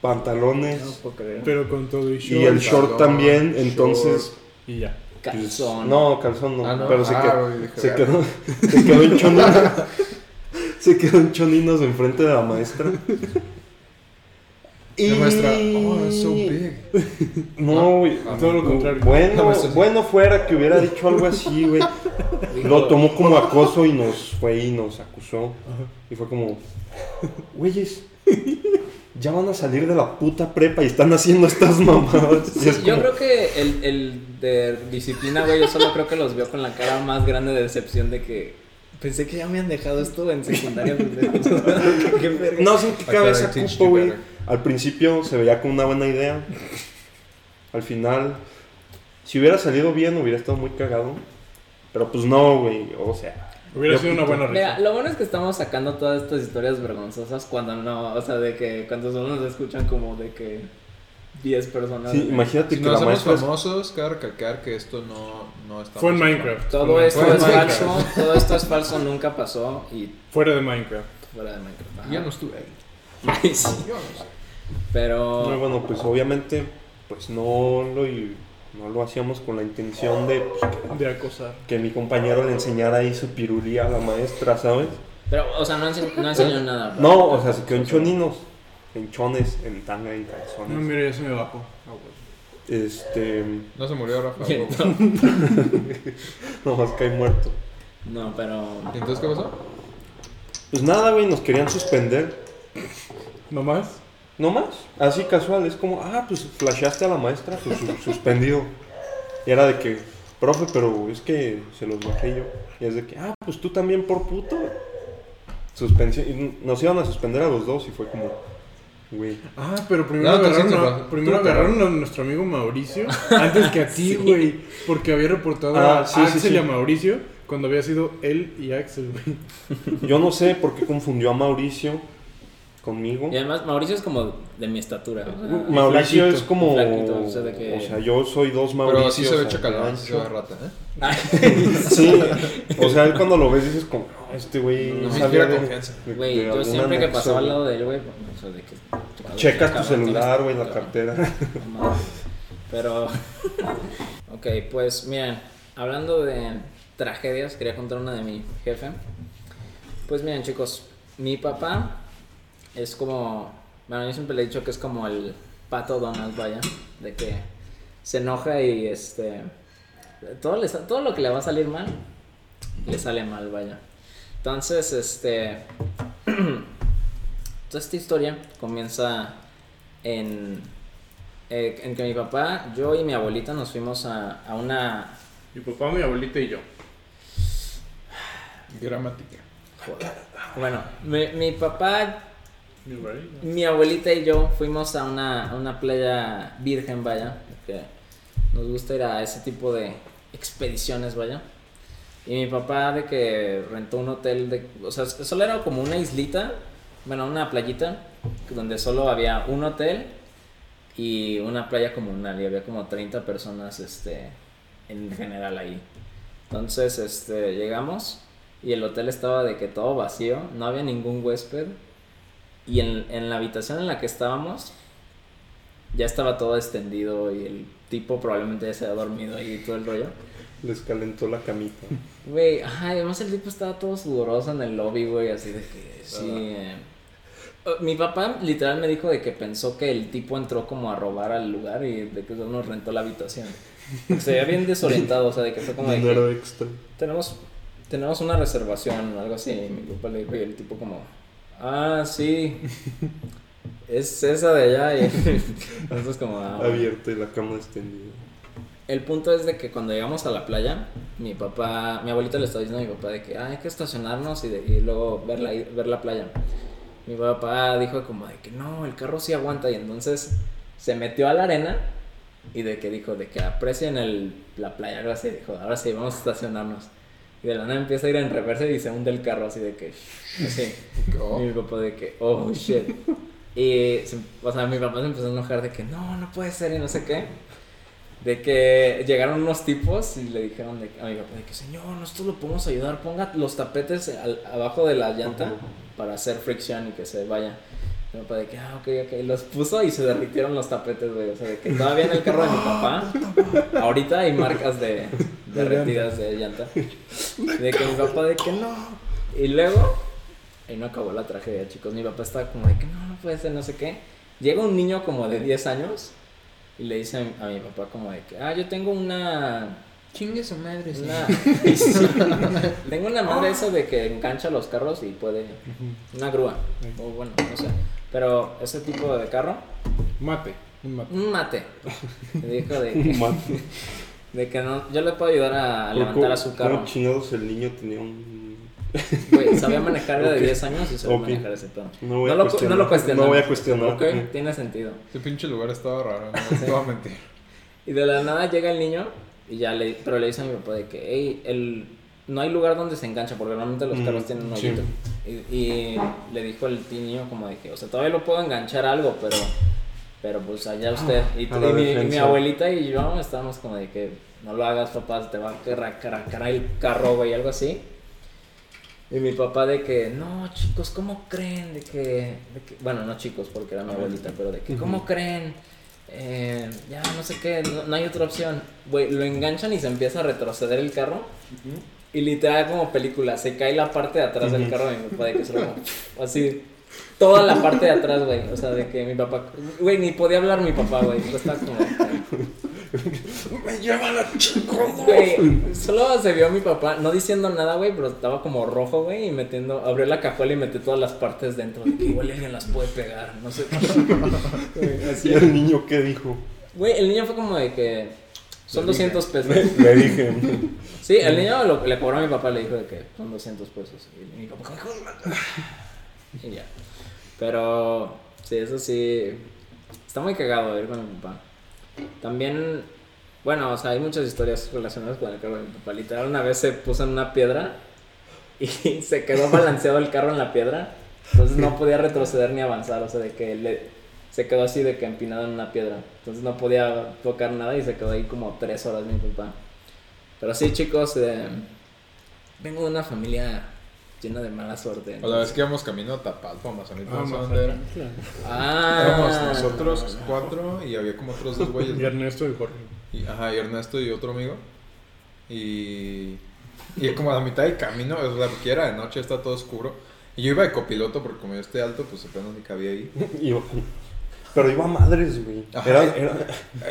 pantalones. No puedo creer. Pero con todo y y short. el short también, short. entonces... Y ya. pues, Calzón. no, calzón no. Ah, no. Pero se Ah, quedó, güey, se quedó, se quedó en choninos. se quedó en choninos enfrente de la maestra. La maestra, oh, it's so big. No, güey. Ah, todo lo contrario. Bueno, bueno fuera que hubiera dicho algo así, güey. Lo tomó como acoso y nos fue y nos acusó. Y fue como, güeyes, ya van a salir de la puta prepa y están haciendo estas mamadas. Y es Yo como, creo que el, el de disciplina, güey, yo solo creo que los vio con la cara más grande de decepción de que pensé que ya me han dejado esto en secundaria. pendejos. ¿Qué, qué verga. No sé en qué cabeza cupo, güey. Al principio se veía como una buena idea. Al final, si hubiera salido bien, hubiera estado muy cagado. Pero pues no, güey. O sea, Hubiera sido una buena Mira, risa. lo bueno es que estamos sacando todas estas historias vergonzosas cuando no, o sea, de que cuando solo nos escuchan como de que 10 personas. sí, imagínate Si que nos hacemos famosos, cabe recalcar que esto no, no está. Fue en Minecraft. Todo Fue esto Minecraft. es en falso, todo esto es falso, nunca pasó y Fuera de Minecraft. fuera de Minecraft. Ajá. Yo no estuve ahí. Yo no sé. Pero No, bueno, pues obviamente, pues no lo, y- no lo hacíamos con la intención de pues, que, De acosar. que mi compañero le enseñara ahí su pirulía a la maestra, ¿sabes? Pero, o sea, no, ense- no enseñó nada. ¿Eh? No, o sea, se quedó en choninos. En chones, en tanga, en No, calzones. mira, ya se me bajó. Ah, güey. Este. No se murió Rafa. Y güey. entonces- Nomás cae muerto. No, pero. ¿Y entonces qué pasó? Pues nada, güey, nos querían suspender. ¿No más? No más, así casual, es como, ah, pues flasheaste a la maestra, pues su- suspendido. Y era de que, profe, pero es que se los bajé yo. Y es de que, ah, pues tú también por puto. Suspensión. Y nos iban a suspender a los dos y fue como, güey. Ah, pero primero No, agarraron, a, primero agarraron a nuestro amigo Mauricio antes que a ti, güey. Porque había reportado Ah, a sí, sí, Axel sí. y a Mauricio cuando había sido él y Axel, güey. Yo no sé por qué confundió a Mauricio conmigo. Y además, Mauricio es como de mi estatura. o sea, Mauricio flaquito, es como. flaquito, o sea, de que- o sea, yo soy dos Mauricios. Pero sí se ve así, chacalón, sí se ve rata, ¿eh? Sí, o sea, él cuando lo ves dices como, "No, este güey No me sabía de- confianza. Güey, yo siempre que pasaba al lado de él, güey, o sea, de que... Checas tu celular, güey, la cartera. Madre. Pero, ok, pues miren, hablando de tragedias, quería contar una de mi jefe. Pues miren, chicos, mi papá es como, bueno, yo siempre le he dicho que es como el pato Donald, vaya, de que se enoja y este, todo, le, todo lo que le va a salir mal, le sale mal, vaya. Entonces, este, toda esta historia comienza en, eh, en que mi papá, yo y mi abuelita nos fuimos a, a una... Mi papá, mi abuelita y yo. Gramática. joder. Bueno, mi, mi papá, Mi abuelita. y yo fuimos a una, a una playa virgen, vaya, que nos gusta ir a ese tipo de expediciones, vaya. Y mi papá de que rentó un hotel de... O sea, solo era como una islita, bueno, una playita, donde solo había un hotel y una playa comunal y había como 30 personas este, en general ahí. Entonces este, llegamos y el hotel estaba de que todo vacío, no había ningún huésped y en, en la habitación en la que estábamos ya estaba todo extendido y el tipo probablemente ya se había dormido ahí y todo el rollo. Les calentó la camita. Güey, ajá, además el tipo estaba todo sudoroso en el lobby, güey, así de que sí. eh. Uh, Mi papá literal me dijo de que pensó que el tipo entró como a robar al lugar y de que solo nos rentó la habitación. Se veía bien desorientado, o sea, de que fue como de Dinero que extra. tenemos, tenemos una reservación o algo así. Y mi papá le dijo y el tipo como, ah, sí, es esa de allá. Y como, ah, bueno. Abierto y la cama extendida. El punto es de que cuando llegamos a la playa, mi papá, mi abuelita le estaba diciendo a mi papá de que ah, hay que estacionarnos y, de- y luego ver la, ver la playa. Mi papá dijo como de que no, el carro sí aguanta y entonces se metió a la arena y de que dijo de que aprecien el, la playa, algo así, dijo, ahora sí, vamos a estacionarnos. Y de la nada empieza a ir en reversa y se hunde el carro así de que, así. Oh. Y mi papá de que, oh shit. Y, se- o sea, mi papá se empezó a enojar de que no, no puede ser y no sé qué. De que llegaron unos tipos y le dijeron de, a mi papá de que, señor, nosotros lo podemos ayudar, ponga los tapetes al- abajo de la llanta para hacer fricción y que se vaya. Mi papá de que, ah, ok, ok, los puso y se derritieron los tapetes, güey. O sea, de que todavía en el carro de mi papá, ahorita hay marcas de derretidas de llanta. De que mi papá de que no. Y luego, ahí no acabó la tragedia, chicos. Mi papá estaba como de que no, no puede ser, no sé qué. Llega un niño como de 10 años y le dice a mi, a mi papá como de que, ah, yo tengo una... Chingue su madre, sí. una tengo una madre esa de que engancha los carros y puede... Una grúa. O bueno, no sé. Pero ese tipo de carro, Mate. Un mate. un mate. Me dijo de que, Mate. De que no, yo le puedo ayudar a, levantar a ¿cómo- su carro. cómo chingados el niño tenía un. Güey, sabía manejar era de Ok. 10 años y sabía Ok. manejar ese pedo. No voy a lo, cuestionar. no lo cuestionamos. No voy a cuestionar. Ok, tiene sentido. Ese pinche lugar estaba raro, no te voy a mentir. Y de la nada llega el niño y ya le, pero le dice a mi papá de que, hey, el, no hay lugar donde se engancha porque normalmente los Mm, carros tienen un sí. hoyito. Y, y le dijo el niño como de que, o sea, todavía lo puedo enganchar algo, pero, pero pues allá usted. Y, y mi, y mi abuelita y yo estábamos como de que, no lo hagas papá, te va a cargar el carro, güey, algo así. Y mi papá de que, no, chicos, ¿cómo creen? De que, de que- bueno, no chicos, porque era mi abuelita, pero de que, ¿cómo Ujú. creen? Eh, ya, no sé qué, no, no hay otra opción. Güey, lo enganchan y se empieza a retroceder el carro. Y literal como película, se cae la parte de atrás del Ujú. carro de mi papá, de que solo como, así, toda la parte de atrás, güey. O sea, de que mi papá, güey, ni podía hablar mi papá, güey. Estaba como, Me lleva la chingada. Güey, solo se vio a mi papá, no diciendo nada, güey, pero estaba como rojo, güey, y metiendo, abrió la cajuela y metió todas las partes dentro. de que igual alguien las puede pegar, no sé. Güey, ¿Y así. el niño qué dijo? Güey, el niño fue como de que son 200 pesos. Le dije. Sí, el niño lo, le cobró a mi papá, le dijo de que son 200 pesos. Y mi papá, Y ya. Pero, sí, eso sí. Está muy cagado ir con mi papá. También, bueno, o sea, hay muchas historias relacionadas con el carro de mi papá. Literal, una vez se puso en una piedra y se quedó balanceado el carro en la piedra. Entonces no podía retroceder ni avanzar. O sea, de que le, se quedó así de que empinado en una piedra. Entonces no podía tocar nada y se quedó ahí como tres horas mi papá. Pero sí, chicos, eh, vengo de una familia llena de mala suerte. O la vez que íbamos camino a Tapalpa, Mazanita, Ah, no era. Ah, Éramos nosotros cuatro y había como otros dos güeyes. Y Ernesto y Jorge. Y, ajá, y Ernesto y otro amigo. Y, y como a la mitad del camino, o sea, porque era de noche, está todo oscuro. Y yo iba de copiloto porque como yo estoy alto, pues apenas me cabía ahí. Iba- pero iba a madres, güey. Era, era,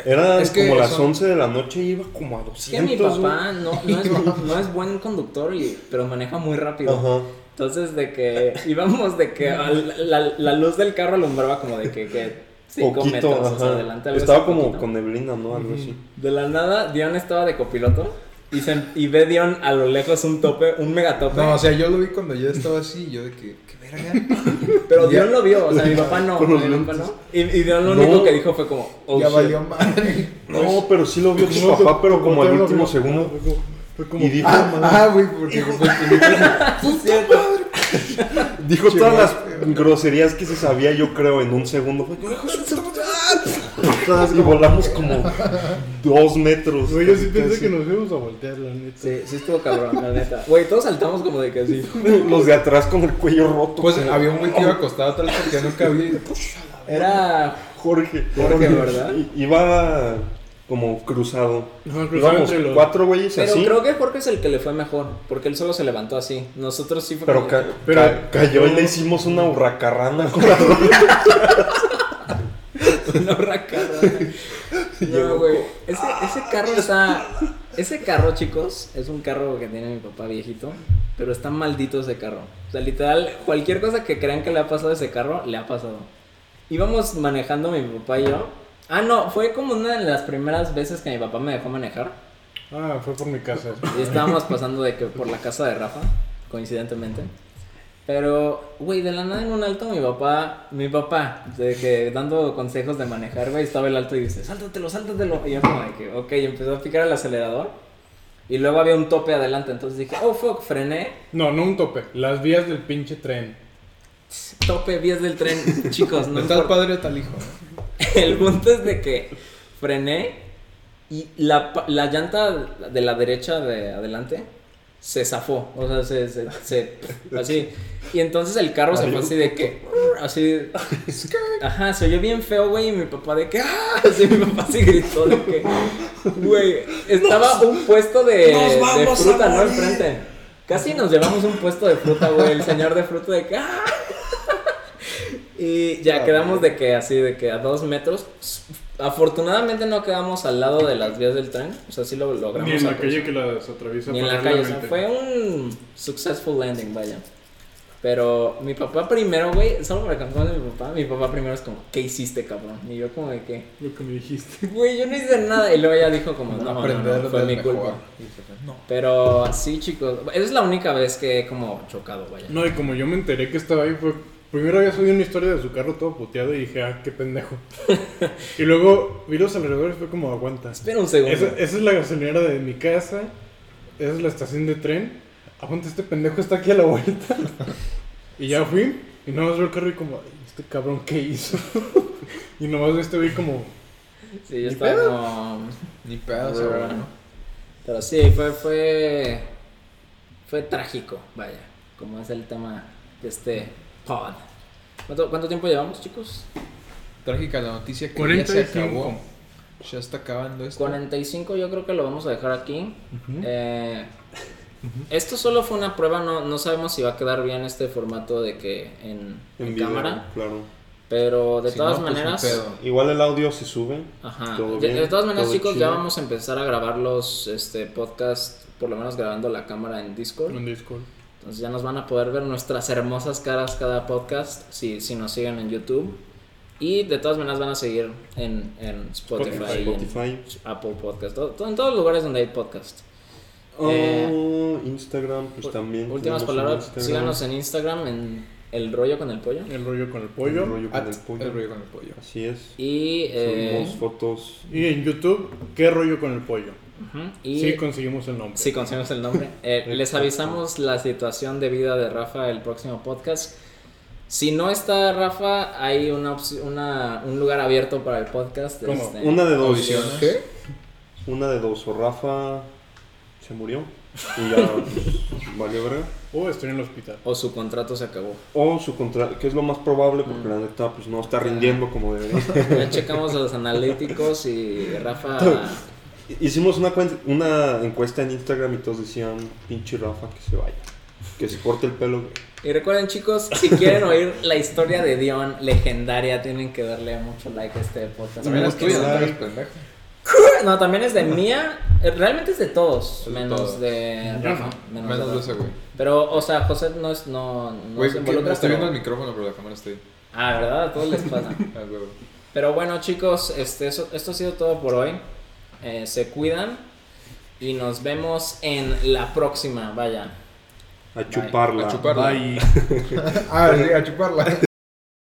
era Es que como las son- 11 de la noche y iba como a Es que mi 200, papá no, no, es, no es buen conductor, y, pero maneja muy rápido. Ajá. Entonces, de que íbamos de que la, la luz del carro alumbraba como de que, que cinco Poquito, metros o sea, adelante. algo Estaba como poquito. con neblina, ¿no? Algo así. De la nada, Dion estaba de copiloto y, se, y ve Dion a lo lejos un tope, un megatope. No, o sea, yo lo vi cuando yo estaba así, y yo de que, qué verga. pero ya- Dion lo vio, o sea, mi papá no. Mi papá. Y, y Dion lo No. único que dijo fue como, oh ya shit. valió madre. No, pero sí lo vio tu No, papá, pero tu como al último vio. segundo. Fue como- Fue como. Y dijo, Ah, güey, porque fue dijo todas las groserías que se sabía, yo creo, en un segundo. Fue como, y volamos como dos metros. Güey, yo sí pensé que nos íbamos a voltear, la neta. Sí, sí estuvo cabrón, la neta. Güey, todos saltamos como de que así. Los de atrás con el cuello roto. Pues había un güey que iba acostado atrás porque no cabía. Era Jorge. Jorge, ¿verdad? Iba como cruzado. No, Íbamos los. cuatro güeyes Pero así. creo que Jorge es el que le fue mejor, porque él solo se levantó así. Nosotros sí fue Pero, ca- Pero- ca- cayó y le hicimos una hurracarrana con la una racarra. No, güey. Ese, ese carro está. Ese carro, chicos, es un carro que tiene mi papá viejito. Pero está maldito ese carro. O sea, literal, cualquier cosa que crean que le ha pasado a ese carro, le ha pasado. Íbamos manejando mi papá y yo. Ah, no, fue como una de las primeras veces que mi papá me dejó manejar. Ah, fue por mi casa. Y estábamos pasando de que por la casa de Rafa, coincidentemente. Pero, güey, de la nada en un alto mi papá, mi papá, de que dando consejos de manejar, güey, estaba el alto y dice, sáltatelo, sáltatelo. Y yo como de que, ok, y empezó a picar el acelerador. Y luego había un tope adelante, entonces dije, oh, fuck, frené. No, no un tope. Las vías del pinche tren. Tope, vías del tren, chicos, no tal importa. padre, tal hijo. El punto es de que frené y la, la llanta de la derecha de adelante se zafó. O sea, se, se, se- así. Y entonces el carro se fue así de que. Así. Ajá, se oyó bien feo, güey. Y mi papá de que. ¡Ah! Así mi papá sí gritó de que. Güey, estaba un puesto de, fruta, ¿no? Enfrente. Casi nos llevamos un puesto de fruta, güey. El señor de fruta de que. ¡Ah! Y ya quedamos de que así, de que a dos metros. Afortunadamente no quedamos al lado de las vías del tren. O sea, sí lo logramos. Ni en la calle que las atraviesa. Ni en la calle. O sea, paralelamente. fue un successful landing, vaya. Pero mi papá primero, güey, solo para contar de mi papá, mi papá primero es como, ¿qué hiciste, cabrón? Y yo como de que, Lo que me dijiste. güey, yo no hice nada. Y luego ella dijo como, no, no, Aprender no, fue mi mejor. culpa. No. Pero sí, chicos, esa es la única vez que he como chocado, vaya. No, y como yo me enteré que estaba ahí, fue. Primero había subido una historia de su carro todo puteado y dije, ah, qué pendejo. y luego vi los alrededores y fue como, aguanta. Espera un segundo. Esa, esa es la gasolinera de mi casa. Esa es la estación de tren. Aguanta, este pendejo está aquí a la vuelta. y ya fui. Y nomás veo el carro y como, "Ay, este cabrón, ¿qué hizo? y nomás este vi como, Sí, yo Ni estaba pedo. como... Ni pedo, Pero, seguro, ¿no? pero sí, fue, fue, fue trágico, vaya, como es el tema de este pod. ¿Cuánto, cuánto tiempo llevamos, chicos? Trágica la noticia que ya 45. se acabó. Ya está acabando esto. 45 yo creo que lo vamos a dejar aquí. Ujú. Eh, esto solo fue una prueba, no, no sabemos si va a quedar bien este formato de que en, en video, cámara. Claro. Pero de Si todas no, pues, maneras. Igual el audio se sube. Ajá. Todo De, bien, de todas maneras, todo chicos, chido. ya vamos a empezar a grabar los este, podcasts, por lo menos grabando la cámara en Discord. En Discord. Entonces ya nos van a poder ver nuestras hermosas caras cada podcast si, si nos siguen en YouTube. Y de todas maneras van a seguir en, en Spotify, en Spotify. Apple Podcast, todo- todo- en todos los lugares donde hay podcast. Oh, Eh, Instagram, pues también. Últimas palabras, síganos en Instagram en El Rollo con el Pollo. El rollo con el El pollo. rollo con el pollo. el rollo con el pollo. Así es. Y, eh, fotos. Y en YouTube, ¿qué rollo con el pollo? Y Sí, conseguimos el nombre. Sí, conseguimos el nombre. Eh, les avisamos la situación de vida de Rafa el próximo podcast. Si no está Rafa, hay una, un lugar abierto para el podcast. ¿Cómo? este, Una de dos. Una de dos. O Rafa se murió. Y ya pues, valió verga. O estoy en el hospital. o su contrato se acabó. O su contrato, que es lo más probable porque Mm. la neta pues no está rindiendo como debería. Ya checamos los analíticos y Rafa. Hicimos una, una encuesta en Instagram y todos decían, pinche Rafa, que se vaya. Que se corte el pelo. Y recuerden, chicos, si quieren oír la historia de Dion legendaria, tienen que darle mucho like a este podcast. También es tuya, no- no. No, también es de mía. Eh, Realmente es de todos, de menos todos. de Rafa. Menos, de Menos de ese, güey. Pero, o sea, José no es, no, no Güey, se involucra. estoy viendo el micrófono, pero la cámara está ahí. Ah, ¿verdad? A todos les pasa. Ah. Pero bueno, chicos, este, eso, esto ha sido todo por hoy. Eh, se cuidan y nos vemos en la próxima. Vaya. A chuparla. A chuparla. Bye. Ah, sí, a chuparla.